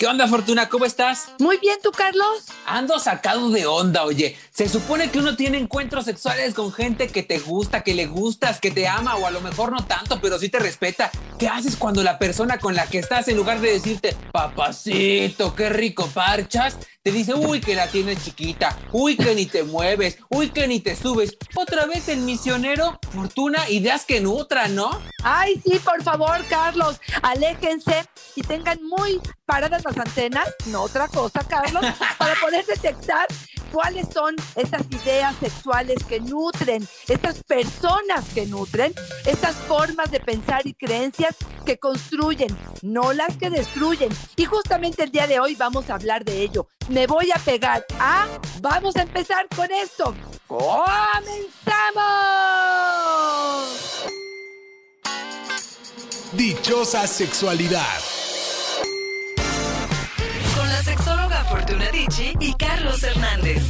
¿Qué onda, Fortuna? ¿Cómo estás? Muy bien, ¿tú, Carlos? Ando sacado de onda, oye. Se supone que uno tiene encuentros sexuales con gente que te gusta, que le gustas, que te ama, o a lo mejor no tanto, pero sí te respeta. ¿Qué haces cuando la persona con la que estás, en lugar de decirte, papacito, qué rico parchas, te dice, uy, que la tienes chiquita, uy, que ni te mueves, uy, que ni te subes? Otra vez el misionero, Fortuna, ideas que nutran, ¿no? Ay, sí, por favor, Carlos, aléjense y tengan muy paradas las antenas, no otra cosa, Carlos, para poder detectar cuáles son estas ideas sexuales que nutren, estas personas que nutren, estas formas de pensar y creencias que construyen, no las que destruyen. Y justamente el día de hoy vamos a hablar de ello. Me voy a pegar a... Vamos a empezar con esto. ¡Comenzamos! Dichosa sexualidad. Y Carlos Hernández.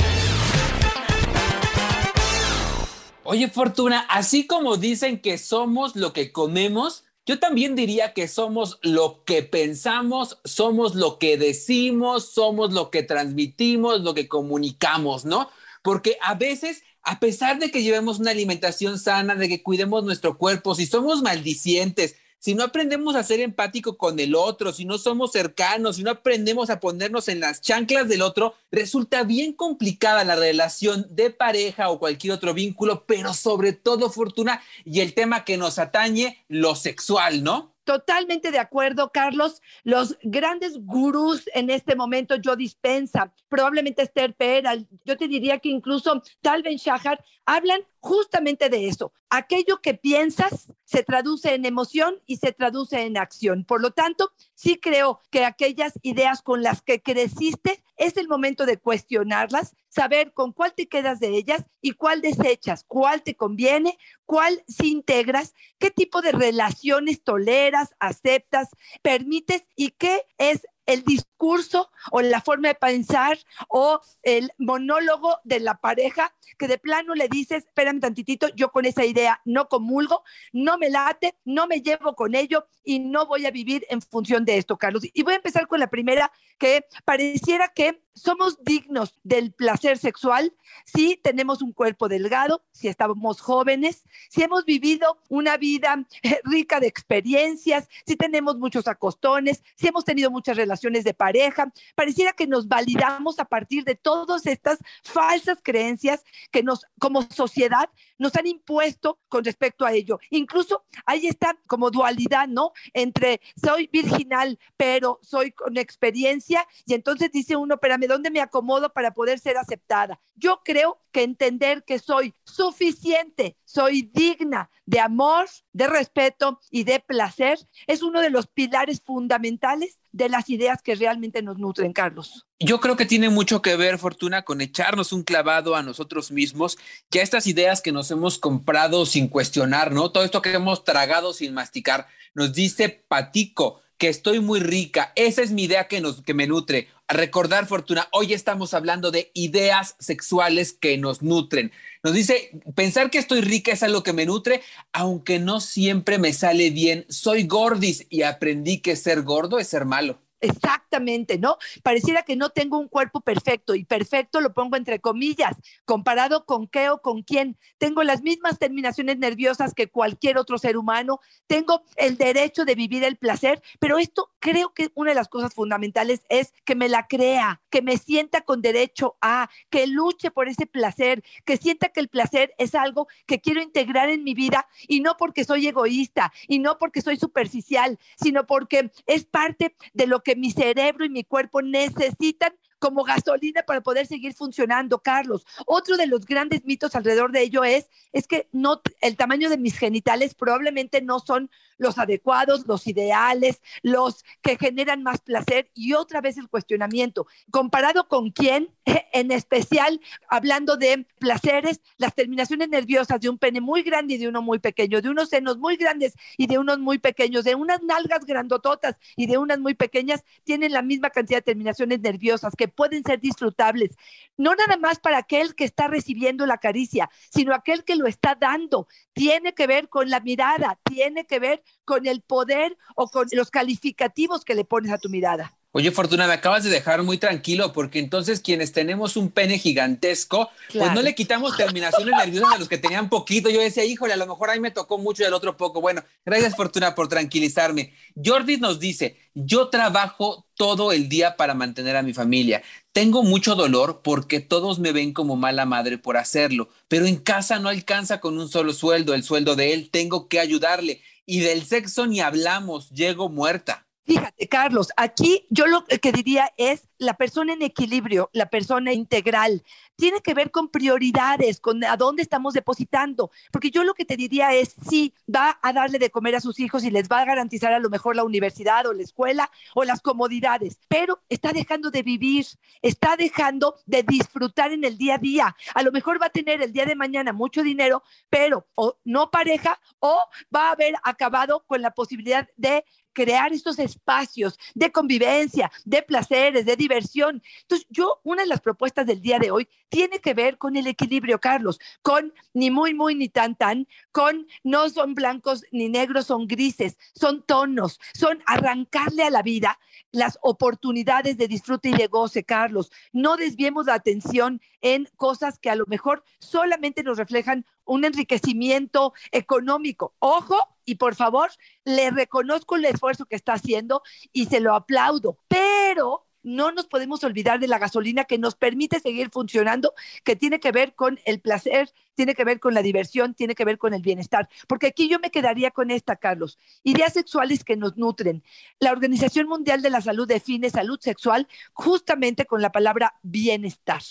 Oye, Fortuna, así como dicen que somos lo que comemos, yo también diría que somos lo que pensamos, somos lo que decimos, somos lo que transmitimos, lo que comunicamos, ¿no? Porque a veces, a pesar de que llevemos una alimentación sana, de que cuidemos nuestro cuerpo, si somos maldicientes, si no aprendemos a ser empático con el otro, si no somos cercanos, si no aprendemos a ponernos en las chanclas del otro, resulta bien complicada la relación de pareja o cualquier otro vínculo, pero sobre todo fortuna y el tema que nos atañe, lo sexual, ¿no? Totalmente de acuerdo, Carlos. Los grandes gurús en este momento, yo dispensa, probablemente Esther Peral, yo te diría que incluso Tal Ben Shahar, hablan justamente de eso. Aquello que piensas se traduce en emoción y se traduce en acción. Por lo tanto, sí creo que aquellas ideas con las que creciste es el momento de cuestionarlas, saber con cuál te quedas de ellas y cuál desechas, cuál te conviene, cuál si integras, qué tipo de relaciones toleras, aceptas, permites y qué es el discurso o la forma de pensar o el monólogo de la pareja que de plano le dices, espérame tantitito, yo con esa idea no comulgo, no me late, no me llevo con ello y no voy a vivir en función de esto, Carlos. Y voy a empezar con la primera, que pareciera que somos dignos del placer sexual si tenemos un cuerpo delgado, si estamos jóvenes, si hemos vivido una vida eh, rica de experiencias, si tenemos muchos acostones, si hemos tenido muchas relaciones de pareja. Pareciera que nos validamos a partir de todas estas falsas creencias que nos, como sociedad, nos han impuesto con respecto a ello. Incluso hay esta como dualidad, ¿no? Entre soy virginal, pero soy con experiencia, y entonces dice uno, ¿dónde me acomodo para poder ser aceptada? Yo creo que entender que soy suficiente, soy digna de amor, de respeto y de placer es uno de los pilares fundamentales de las ideas que realmente nos nutren, Carlos. Yo creo que tiene mucho que ver, Fortuna, con echarnos un clavado a nosotros mismos, ya estas ideas que nos hemos comprado sin cuestionar, ¿no? Todo esto que hemos tragado sin masticar, nos dice Patico que estoy muy rica. Esa es mi idea que, nos, que me nutre. Recordar, Fortuna, hoy estamos hablando de ideas sexuales que nos nutren. Nos dice, pensar que estoy rica es algo que me nutre, aunque no siempre me sale bien. Soy gordis y aprendí que ser gordo es ser malo. Exactamente, ¿no? Pareciera que no tengo un cuerpo perfecto y perfecto lo pongo entre comillas, comparado con qué o con quién. Tengo las mismas terminaciones nerviosas que cualquier otro ser humano, tengo el derecho de vivir el placer, pero esto creo que una de las cosas fundamentales es que me la crea, que me sienta con derecho a, que luche por ese placer, que sienta que el placer es algo que quiero integrar en mi vida y no porque soy egoísta y no porque soy superficial, sino porque es parte de lo que mi cerebro y mi cuerpo necesitan como gasolina para poder seguir funcionando, Carlos. Otro de los grandes mitos alrededor de ello es, es que no, el tamaño de mis genitales probablemente no son los adecuados, los ideales, los que generan más placer y otra vez el cuestionamiento. ¿Comparado con quién? En especial, hablando de placeres, las terminaciones nerviosas de un pene muy grande y de uno muy pequeño, de unos senos muy grandes y de unos muy pequeños, de unas nalgas grandototas y de unas muy pequeñas, tienen la misma cantidad de terminaciones nerviosas que pueden ser disfrutables. No nada más para aquel que está recibiendo la caricia, sino aquel que lo está dando. Tiene que ver con la mirada, tiene que ver con el poder o con los calificativos que le pones a tu mirada. Oye, Fortuna, me acabas de dejar muy tranquilo porque entonces quienes tenemos un pene gigantesco, pues no le quitamos terminaciones nerviosas a los que tenían poquito. Yo decía, híjole, a lo mejor ahí me tocó mucho y al otro poco. Bueno, gracias, Fortuna, por tranquilizarme. Jordi nos dice, yo trabajo todo el día para mantener a mi familia. Tengo mucho dolor porque todos me ven como mala madre por hacerlo, pero en casa no alcanza con un solo sueldo, el sueldo de él, tengo que ayudarle. Y del sexo ni hablamos, llego muerta. Fíjate, Carlos, aquí yo lo que diría es la persona en equilibrio, la persona integral. Tiene que ver con prioridades, con a dónde estamos depositando. Porque yo lo que te diría es, sí, va a darle de comer a sus hijos y les va a garantizar a lo mejor la universidad o la escuela o las comodidades, pero está dejando de vivir, está dejando de disfrutar en el día a día. A lo mejor va a tener el día de mañana mucho dinero, pero o no pareja o va a haber acabado con la posibilidad de crear estos espacios de convivencia, de placeres, de diversión. Entonces, yo, una de las propuestas del día de hoy tiene que ver con el equilibrio, Carlos, con ni muy, muy, ni tan, tan, con no son blancos ni negros, son grises, son tonos, son arrancarle a la vida las oportunidades de disfrute y de goce, Carlos. No desviemos la atención en cosas que a lo mejor solamente nos reflejan un enriquecimiento económico. Ojo, y por favor, le reconozco el esfuerzo que está haciendo y se lo aplaudo, pero no nos podemos olvidar de la gasolina que nos permite seguir funcionando, que tiene que ver con el placer, tiene que ver con la diversión, tiene que ver con el bienestar. Porque aquí yo me quedaría con esta, Carlos. Ideas sexuales que nos nutren. La Organización Mundial de la Salud define salud sexual justamente con la palabra bienestar.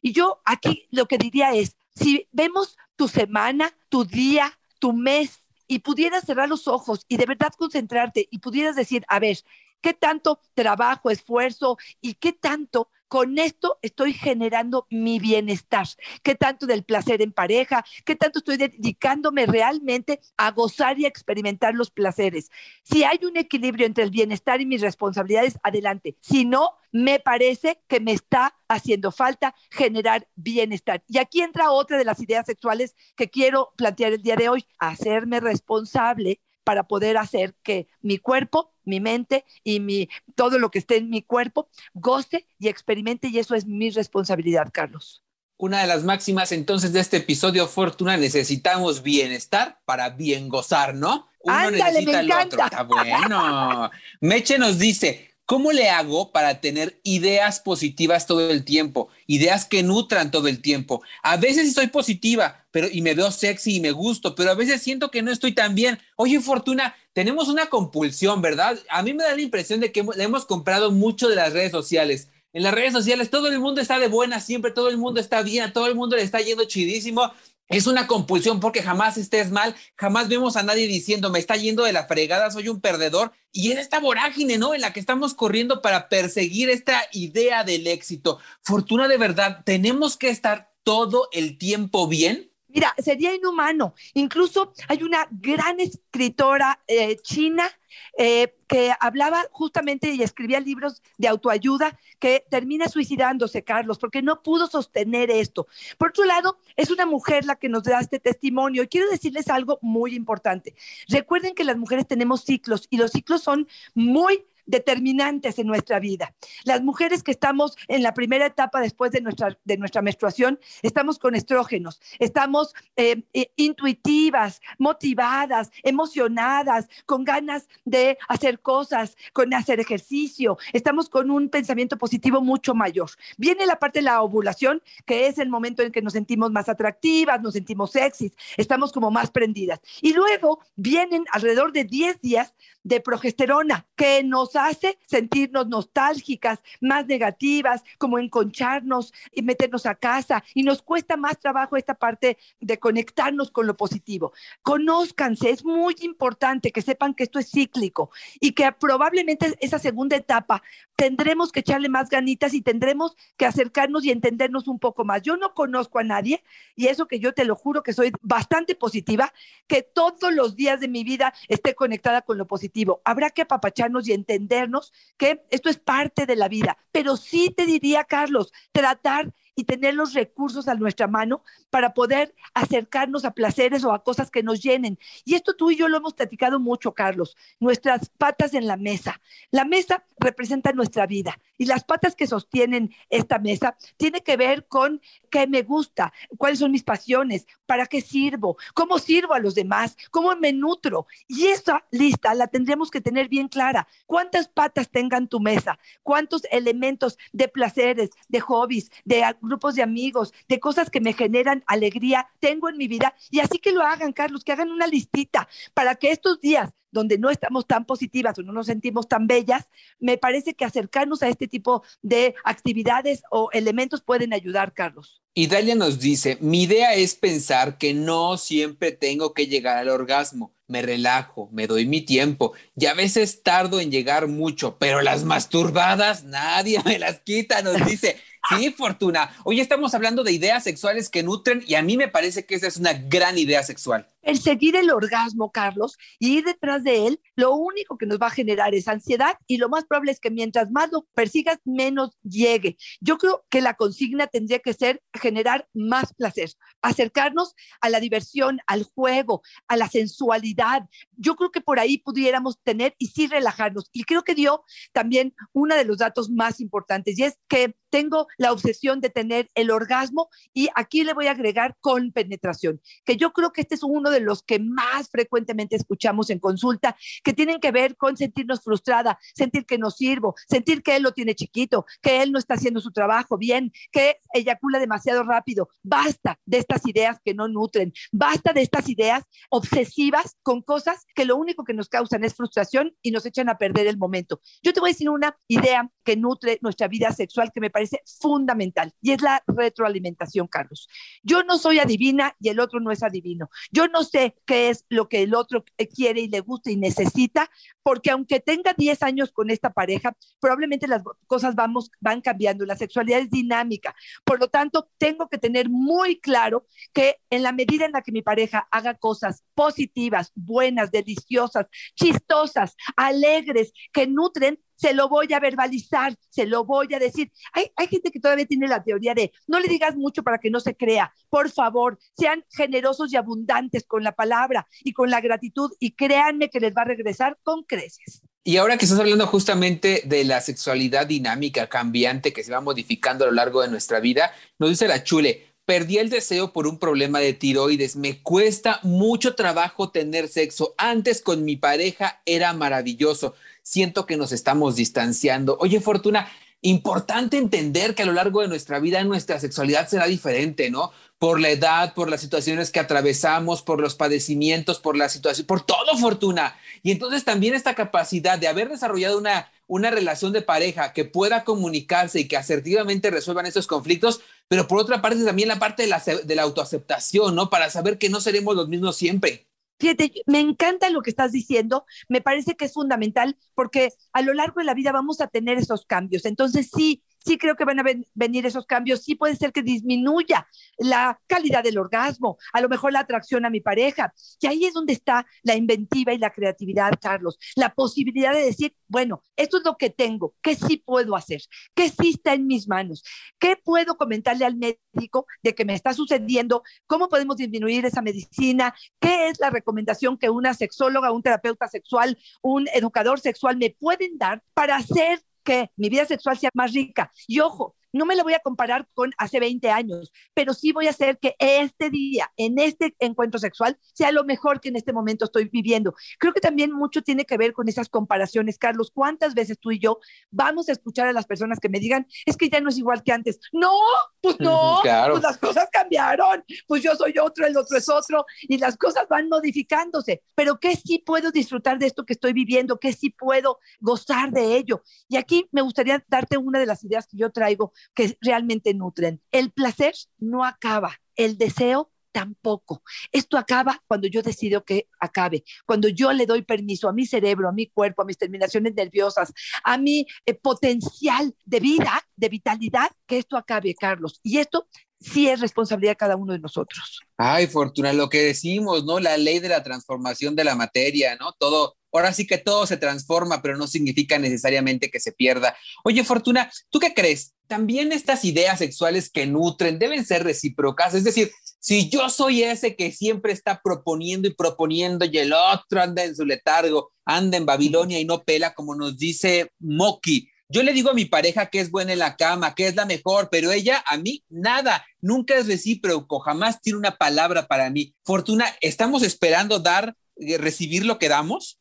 Y yo aquí lo que diría es, si vemos tu semana, tu día, tu mes, y pudieras cerrar los ojos y de verdad concentrarte y pudieras decir, a ver, ¿qué tanto trabajo, esfuerzo y qué tanto con esto estoy generando mi bienestar, qué tanto del placer en pareja, qué tanto estoy dedicándome realmente a gozar y a experimentar los placeres. Si hay un equilibrio entre el bienestar y mis responsabilidades, adelante. Si no, me parece que me está haciendo falta generar bienestar. Y aquí entra otra de las ideas sexuales que quiero plantear el día de hoy, hacerme responsable para poder hacer que mi cuerpo, mi mente y mi, todo lo que esté en mi cuerpo goce y experimente y eso es mi responsabilidad, Carlos. Una de las máximas entonces de este episodio Fortuna, necesitamos bienestar para bien gozar, ¿no? Uno Ándale, necesita me el otro. Está bueno. Meche nos dice, ¿Cómo le hago para tener ideas positivas todo el tiempo? Ideas que nutran todo el tiempo. A veces estoy positiva, pero y me veo sexy y me gusto, pero a veces siento que no estoy tan bien. Oye, Fortuna, tenemos una compulsión, ¿verdad? A mí me da la impresión de que le hemos comprado mucho de las redes sociales. En las redes sociales todo el mundo está de buena siempre, todo el mundo está bien, todo el mundo le está yendo chidísimo es una compulsión porque jamás estés mal, jamás vemos a nadie diciendo me está yendo de la fregada, soy un perdedor. Y es esta vorágine, ¿no? En la que estamos corriendo para perseguir esta idea del éxito. Fortuna de verdad, tenemos que estar todo el tiempo bien. Mira, sería inhumano. Incluso hay una gran escritora eh, china eh, que hablaba justamente y escribía libros de autoayuda que termina suicidándose, Carlos, porque no pudo sostener esto. Por otro lado, es una mujer la que nos da este testimonio. Y quiero decirles algo muy importante. Recuerden que las mujeres tenemos ciclos y los ciclos son muy determinantes en nuestra vida. Las mujeres que estamos en la primera etapa después de nuestra, de nuestra menstruación, estamos con estrógenos, estamos eh, eh, intuitivas, motivadas, emocionadas, con ganas de hacer cosas, con hacer ejercicio, estamos con un pensamiento positivo mucho mayor. Viene la parte de la ovulación, que es el momento en que nos sentimos más atractivas, nos sentimos sexys, estamos como más prendidas. Y luego vienen alrededor de 10 días de progesterona que nos hace sentirnos nostálgicas, más negativas, como enconcharnos y meternos a casa. Y nos cuesta más trabajo esta parte de conectarnos con lo positivo. Conózcanse, es muy importante que sepan que esto es cíclico y que probablemente esa segunda etapa tendremos que echarle más ganitas y tendremos que acercarnos y entendernos un poco más. Yo no conozco a nadie, y eso que yo te lo juro que soy bastante positiva, que todos los días de mi vida esté conectada con lo positivo. Habrá que apapacharnos y entendernos que esto es parte de la vida, pero sí te diría, Carlos, tratar y tener los recursos a nuestra mano para poder acercarnos a placeres o a cosas que nos llenen. Y esto tú y yo lo hemos platicado mucho, Carlos, nuestras patas en la mesa. La mesa representa nuestra vida y las patas que sostienen esta mesa tiene que ver con qué me gusta, cuáles son mis pasiones, para qué sirvo, cómo sirvo a los demás, cómo me nutro. Y esa lista la tendremos que tener bien clara. ¿Cuántas patas tengan tu mesa? ¿Cuántos elementos de placeres, de hobbies, de grupos de amigos, de cosas que me generan alegría tengo en mi vida? Y así que lo hagan, Carlos, que hagan una listita para que estos días donde no estamos tan positivas o no nos sentimos tan bellas, me parece que acercarnos a este tipo de actividades o elementos pueden ayudar, Carlos. Y Dalia nos dice, mi idea es pensar que no siempre tengo que llegar al orgasmo. Me relajo, me doy mi tiempo y a veces tardo en llegar mucho, pero las masturbadas nadie me las quita, nos dice. Sí, Fortuna. Hoy estamos hablando de ideas sexuales que nutren y a mí me parece que esa es una gran idea sexual. Perseguir el orgasmo, Carlos, y ir detrás de él, lo único que nos va a generar es ansiedad y lo más probable es que mientras más lo persigas, menos llegue. Yo creo que la consigna tendría que ser generar más placer, acercarnos a la diversión, al juego, a la sensualidad. Yo creo que por ahí pudiéramos tener y sí relajarnos. Y creo que dio también uno de los datos más importantes y es que tengo la obsesión de tener el orgasmo y aquí le voy a agregar con penetración, que yo creo que este es uno de los que más frecuentemente escuchamos en consulta, que tienen que ver con sentirnos frustrada, sentir que no sirvo, sentir que él lo tiene chiquito, que él no está haciendo su trabajo bien, que eyacula demasiado rápido. Basta de estas ideas que no nutren, basta de estas ideas obsesivas con cosas que lo único que nos causan es frustración y nos echan a perder el momento. Yo te voy a decir una idea que nutre nuestra vida sexual que me parece fundamental y es la retroalimentación, Carlos. Yo no soy adivina y el otro no es adivino. Yo no sé qué es lo que el otro quiere y le gusta y necesita, porque aunque tenga 10 años con esta pareja, probablemente las cosas vamos, van cambiando, la sexualidad es dinámica. Por lo tanto, tengo que tener muy claro que en la medida en la que mi pareja haga cosas positivas, buenas, deliciosas, chistosas, alegres, que nutren, se lo voy a verbalizar, se lo voy a decir. Hay, hay gente que todavía tiene la teoría de no le digas mucho para que no se crea. Por favor, sean generosos y abundantes con la palabra y con la gratitud y créanme que les va a regresar con creces. Y ahora que estás hablando justamente de la sexualidad dinámica, cambiante, que se va modificando a lo largo de nuestra vida, nos dice la chule, perdí el deseo por un problema de tiroides, me cuesta mucho trabajo tener sexo, antes con mi pareja era maravilloso, siento que nos estamos distanciando. Oye, Fortuna, importante entender que a lo largo de nuestra vida nuestra sexualidad será diferente, ¿no? Por la edad, por las situaciones que atravesamos, por los padecimientos, por la situación, por todo, Fortuna. Y entonces también esta capacidad de haber desarrollado una, una relación de pareja que pueda comunicarse y que asertivamente resuelvan estos conflictos, pero por otra parte también la parte de la, de la autoaceptación, ¿no? Para saber que no seremos los mismos siempre. Fíjate, me encanta lo que estás diciendo, me parece que es fundamental porque a lo largo de la vida vamos a tener esos cambios. Entonces, sí, sí creo que van a ven, venir esos cambios, sí puede ser que disminuya la calidad del orgasmo, a lo mejor la atracción a mi pareja. Y ahí es donde está la inventiva y la creatividad, Carlos, la posibilidad de decir, bueno, esto es lo que tengo, ¿qué sí puedo hacer? ¿Qué sí está en mis manos? ¿Qué puedo comentarle al médico de que me está sucediendo? ¿Cómo podemos disminuir esa medicina? ¿Qué es la recomendación que una sexóloga, un terapeuta sexual, un educador sexual me pueden dar para hacer que mi vida sexual sea más rica. Y ojo, no me la voy a comparar con hace 20 años, pero sí voy a hacer que este día, en este encuentro sexual, sea lo mejor que en este momento estoy viviendo. Creo que también mucho tiene que ver con esas comparaciones, Carlos. ¿Cuántas veces tú y yo vamos a escuchar a las personas que me digan, es que ya no es igual que antes? No, pues no, Claro. pues las cosas cambiaron, pues yo soy otro, el otro es otro, y las cosas van modificándose. Pero ¿qué sí puedo disfrutar de esto que estoy viviendo? ¿Qué sí puedo gozar de ello? Y aquí me gustaría darte una de las ideas que yo traigo que realmente nutren. El placer no acaba, el deseo tampoco. Esto acaba cuando yo decido que acabe, cuando yo le doy permiso a mi cerebro, a mi cuerpo, a mis terminaciones nerviosas, a mi eh, potencial de vida, de vitalidad, que esto acabe, Carlos. Y esto sí es responsabilidad de cada uno de nosotros. Ay, Fortuna, lo que decimos, ¿no? La ley de la transformación de la materia, ¿no? Todo, ahora sí que todo se transforma, pero no significa necesariamente que se pierda. Oye, Fortuna, ¿tú qué crees? También estas ideas sexuales que nutren deben ser recíprocas, es decir, si yo soy ese que siempre está proponiendo y proponiendo y el otro anda en su letargo, anda en Babilonia y no pela, como nos dice Moki, yo le digo a mi pareja que es buena en la cama, que es la mejor, pero ella a mí nada, nunca es recíproco, jamás tiene una palabra para mí. Fortuna, ¿estamos esperando dar, eh, recibir lo que damos?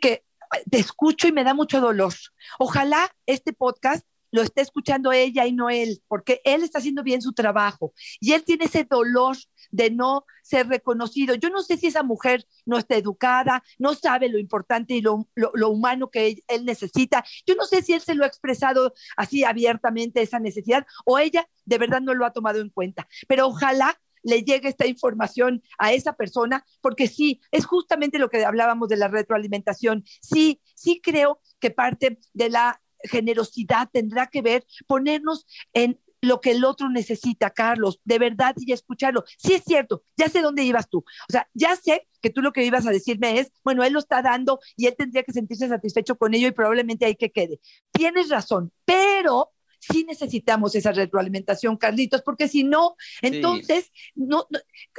Que te escucho y me da mucho dolor. Ojalá este podcast lo esté escuchando ella y no él, porque él está haciendo bien su trabajo y él tiene ese dolor de no ser reconocido. Yo no sé si esa mujer no está educada, no sabe lo importante y lo, lo, humano que él, necesita. Yo no sé si él se lo ha expresado así abiertamente esa necesidad o ella de verdad no lo ha tomado en cuenta, pero ojalá le llegue esta información a esa persona, porque sí, es justamente lo que hablábamos de la retroalimentación. Sí, sí creo que parte de la generosidad tendrá que ver ponernos en lo que el otro necesita, Carlos, de verdad y escucharlo. Sí es cierto, ya sé dónde ibas tú. O sea, ya sé que tú lo que ibas a decirme es, bueno, él lo está dando y él tendría que sentirse satisfecho con ello y probablemente hay que quede. Tienes razón, pero sí necesitamos esa retroalimentación, Carlitos, porque si no, entonces sí. no,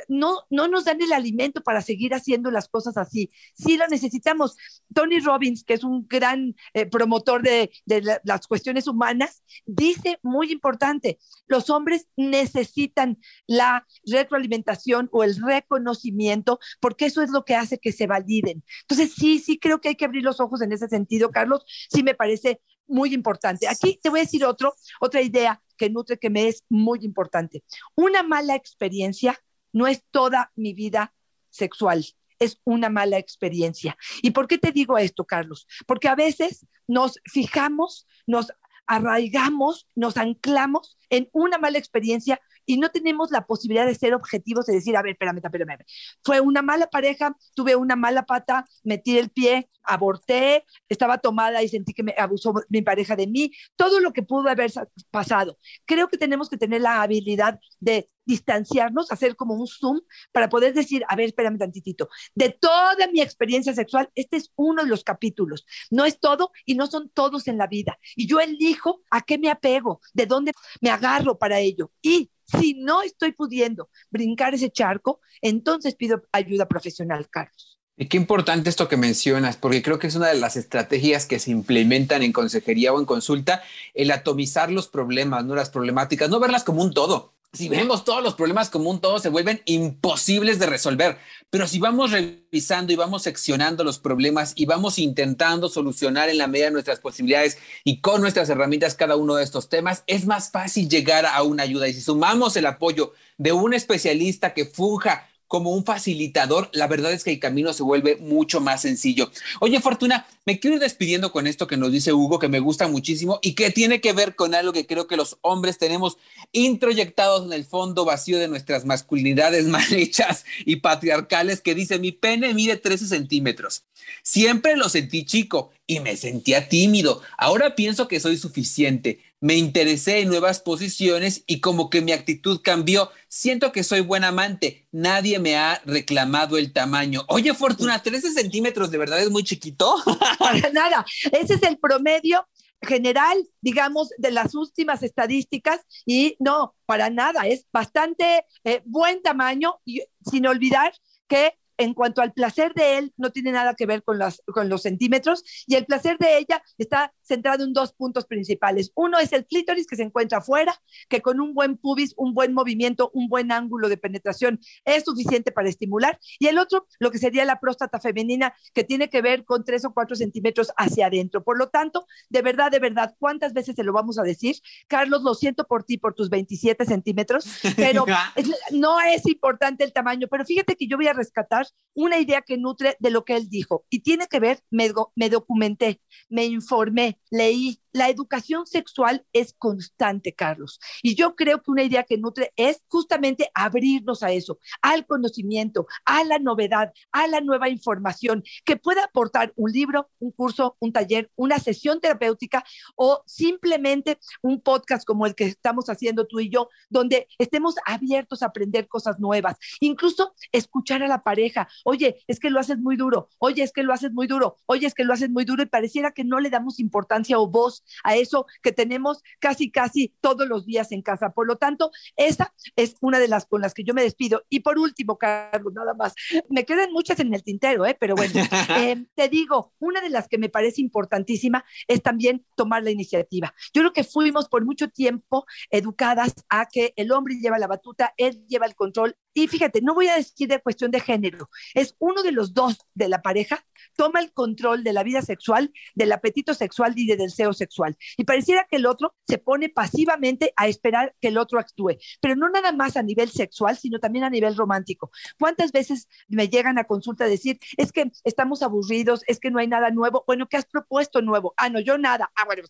no, no nos dan el alimento para seguir haciendo las cosas así. Sí lo necesitamos. Tony Robbins, que es un gran eh, promotor de, de la, las cuestiones humanas, dice muy importante, los hombres necesitan la retroalimentación o el reconocimiento, porque eso es lo que hace que se validen. Entonces, sí, sí creo que hay que abrir los ojos en ese sentido, Carlos. Sí me parece muy importante. Aquí te voy a decir otro, otra idea que nutre que me es muy importante. Una mala experiencia no es toda mi vida sexual, es una mala experiencia. ¿Y por qué te digo esto, Carlos? Porque a veces nos fijamos, nos arraigamos, nos anclamos en una mala experiencia y no tenemos la posibilidad de ser objetivos, de decir, a ver, espérame, espérame, espérame. Fue una mala pareja, tuve una mala pata, metí el pie, aborté, estaba tomada y sentí que me abusó mi pareja de mí, todo lo que pudo haber pasado. Creo que tenemos que tener la habilidad de distanciarnos, hacer como un zoom para poder decir, a ver, espérame tantitito, de toda mi experiencia sexual, este es uno de los capítulos, no es todo y no son todos en la vida. Y yo elijo a qué me apego, de dónde me agarro para ello. Y si no estoy pudiendo brincar ese charco, entonces pido ayuda profesional, Carlos. Y qué importante esto que mencionas, porque creo que es una de las estrategias que se implementan en consejería o en consulta, el atomizar los problemas, no las problemáticas, no verlas como un todo. Si vemos todos los problemas como un todo, se vuelven imposibles de resolver. Pero si vamos revisando y vamos seccionando los problemas y vamos intentando solucionar en la medida de nuestras posibilidades y con nuestras herramientas cada uno de estos temas, es más fácil llegar a una ayuda. Y si sumamos el apoyo de un especialista que funja como un facilitador, la verdad es que el camino se vuelve mucho más sencillo. Oye, Fortuna, me quiero ir despidiendo con esto que nos dice Hugo, que me gusta muchísimo y que tiene que ver con algo que creo que los hombres tenemos introyectados en el fondo vacío de nuestras masculinidades mal hechas y patriarcales, que dice, mi pene mide 13 centímetros. Siempre lo sentí chico y me sentía tímido. Ahora pienso que soy suficiente. Me interesé en nuevas posiciones y como que mi actitud cambió. Siento que soy buen amante. Nadie me ha reclamado el tamaño. Oye, Fortuna, 13 centímetros de verdad es muy chiquito. Para nada. Ese es el promedio general, digamos, de las últimas estadísticas y no, para nada. Es bastante eh, buen tamaño y sin olvidar que en cuanto al placer de él, no tiene nada que ver con, las, con los centímetros y el placer de ella está centrado en dos puntos principales. Uno es el clítoris que se encuentra afuera, que con un buen pubis, un buen movimiento, un buen ángulo de penetración es suficiente para estimular. Y el otro, lo que sería la próstata femenina, que tiene que ver con tres o cuatro centímetros hacia adentro. Por lo tanto, de verdad, de verdad, ¿cuántas veces se lo vamos a decir? Carlos, lo siento por ti, por tus 27 centímetros, pero no es importante el tamaño. Pero fíjate que yo voy a rescatar una idea que nutre de lo que él dijo. Y tiene que ver, me, me documenté, me informé, leí, la educación sexual es constante, Carlos. Y yo creo que una idea que nutre es justamente abrirnos a eso, al conocimiento, a la novedad, a la nueva información, que pueda aportar un libro, un curso, un taller, una sesión terapéutica o simplemente un podcast como el que estamos haciendo tú y yo, donde estemos abiertos a aprender cosas nuevas, incluso escuchar a la pareja. Oye, es que lo haces muy duro. Oye, es que lo haces muy duro. Oye, es que lo haces muy duro y pareciera que no le damos importancia o voz a eso que tenemos casi, casi todos los días en casa. Por lo tanto, esa es una de las con las que yo me despido. Y por último, Carlos, nada más, me quedan muchas en el tintero, ¿eh? pero bueno, eh, te digo, una de las que me parece importantísima es también tomar la iniciativa. Yo creo que fuimos por mucho tiempo educadas a que el hombre lleva la batuta, él lleva el control. Y fíjate, no voy a decir de cuestión de género, es uno de los dos de la pareja toma el control de la vida sexual, del apetito sexual y del deseo sexual. Y pareciera que el otro se pone pasivamente a esperar que el otro actúe, pero no nada más a nivel sexual, sino también a nivel romántico. ¿Cuántas veces me llegan a consulta decir, es que estamos aburridos, es que no hay nada nuevo? Bueno, ¿qué has propuesto nuevo? Ah, no, yo nada. Ah, bueno,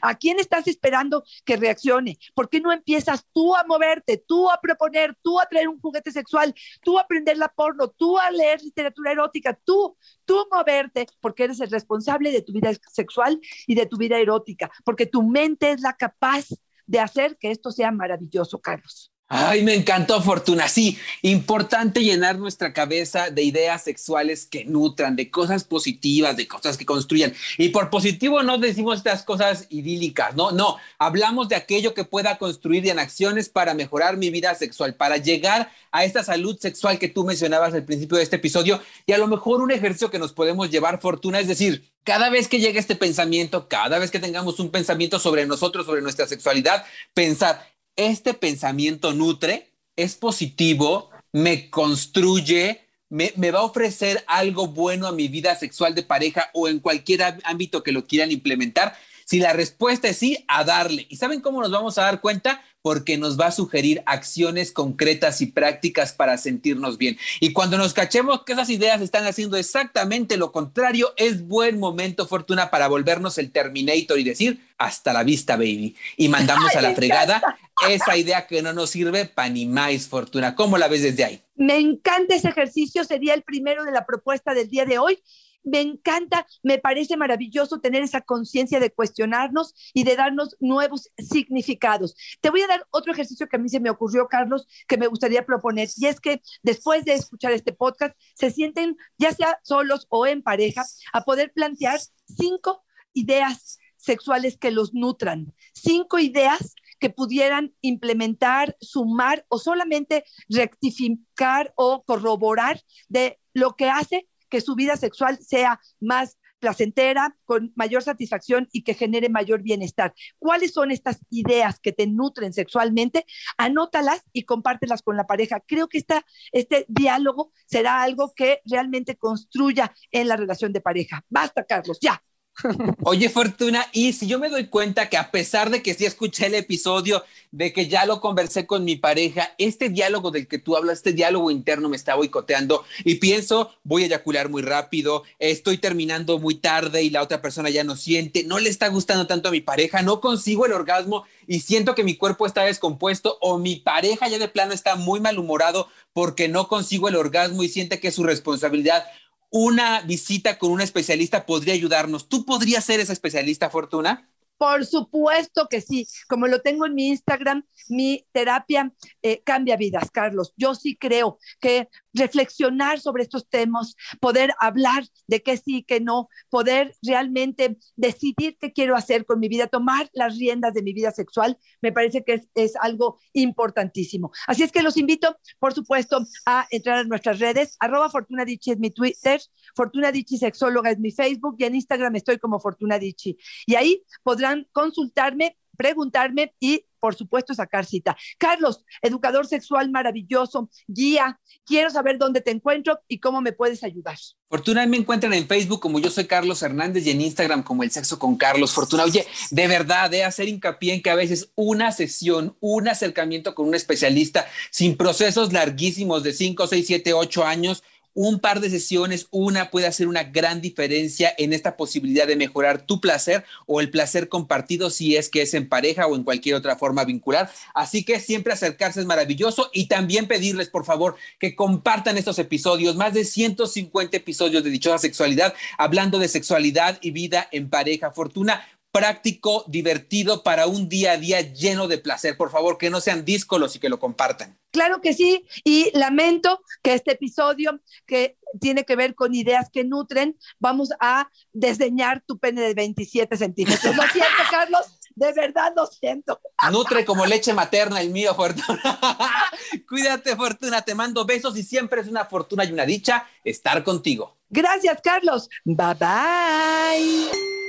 ¿a quién estás esperando que reaccione? ¿Por qué no empiezas tú a moverte, tú a proponer, tú a traer un juguete sexual, tú aprender la porno, tú a leer literatura erótica, tú, tú moverte, porque eres el responsable de tu vida sexual y de tu vida erótica, porque tu mente es la capaz de hacer que esto sea maravilloso, Carlos. Ay, me encantó, Fortuna. Sí, importante llenar nuestra cabeza de ideas sexuales que nutran, de cosas positivas, de cosas que construyan. Y por positivo no decimos estas cosas idílicas, no, no. Hablamos de aquello que pueda construir en acciones para mejorar mi vida sexual, para llegar a esta salud sexual que tú mencionabas al principio de este episodio. Y a lo mejor un ejercicio que nos podemos llevar, Fortuna, es decir, cada vez que llegue este pensamiento, cada vez que tengamos un pensamiento sobre nosotros, sobre nuestra sexualidad, pensar, este pensamiento nutre, es positivo, me construye, me, va a ofrecer algo bueno a mi vida sexual de pareja o en cualquier ámbito que lo quieran implementar. Si la respuesta es sí, a darle. ¿Y saben cómo nos vamos a dar cuenta? porque nos va a sugerir acciones concretas y prácticas para sentirnos bien. Y cuando nos cachemos que esas ideas están haciendo exactamente lo contrario, es buen momento, Fortuna, para volvernos el Terminator y decir, hasta la vista, baby. Y mandamos a la fregada esa idea que no nos sirve para ni más, Fortuna. ¿Cómo la ves desde ahí? Me encanta ese ejercicio, sería el primero de la propuesta del día de hoy me encanta, me parece maravilloso tener esa conciencia de cuestionarnos y de darnos nuevos significados. Te voy a dar otro ejercicio que a mí se me ocurrió, Carlos, que me gustaría proponer, y es que después de escuchar este podcast, se sienten, ya sea solos o en pareja, a poder plantear cinco ideas sexuales que los nutran, cinco ideas que pudieran implementar, sumar o solamente rectificar o corroborar de lo que hace que su vida sexual sea más placentera, con mayor satisfacción y que genere mayor bienestar. ¿Cuáles son estas ideas que te nutren sexualmente? Anótalas y compártelas con la pareja. Creo que este diálogo será algo que realmente construya en la relación de pareja. Basta, Carlos, ya. Oye, Fortuna, y si yo me doy cuenta que a pesar de que sí escuché el episodio, de que ya lo conversé con mi pareja, este diálogo del que tú hablas, este diálogo interno me está boicoteando y pienso, voy a eyacular muy rápido, estoy terminando muy tarde y la otra persona ya no siente, no le está gustando tanto a mi pareja, no consigo el orgasmo y siento que mi cuerpo está descompuesto o mi pareja ya de plano está muy malhumorado porque no consigo el orgasmo y siente que es su responsabilidad una visita con un especialista podría ayudarnos. ¿Tú podrías ser esa especialista, Fortuna? Por supuesto que sí. Como lo tengo en mi Instagram, mi terapia eh, cambia vidas, Carlos. Yo sí creo que reflexionar sobre estos temas, poder hablar de qué sí, qué no, poder realmente decidir qué quiero hacer con mi vida, tomar las riendas de mi vida sexual, me parece que es, algo importantísimo. Así es que los invito, por supuesto, a entrar a nuestras redes. Arroba Fortuna es mi Twitter, Fortuna Dichi Sexóloga es mi Facebook y en Instagram estoy como Fortuna Dichi. Y ahí podrán consultarme preguntarme y, por supuesto, sacar cita. Carlos, educador sexual maravilloso, guía, quiero saber dónde te encuentro y cómo me puedes ayudar. Fortuna, me encuentran en Facebook como yo soy Carlos Hernández y en Instagram como el sexo con Carlos Fortuna. Oye, de verdad, de hacer hincapié en que a veces una sesión, un acercamiento con un especialista sin procesos larguísimos de 5, 6, 7, 8 años un par de sesiones, una puede hacer una gran diferencia en esta posibilidad de mejorar tu placer o el placer compartido si es que es en pareja o en cualquier otra forma vincular. Así que siempre acercarse es maravilloso y también pedirles, por favor, que compartan estos episodios, más de 150 episodios de Dichosa Sexualidad, hablando de sexualidad y vida en pareja. Fortuna, práctico, divertido para un día a día lleno de placer. Por favor, que no sean díscolos y que lo compartan. Claro que sí, y lamento que este episodio que tiene que ver con ideas que nutren, vamos a desdeñar tu pene de 27 centímetros. Lo siento, Carlos, de verdad lo siento. Nutre como leche materna el mío, Fortuna. Cuídate, Fortuna, te mando besos y siempre es una fortuna y una dicha estar contigo. Gracias, Carlos. Bye bye.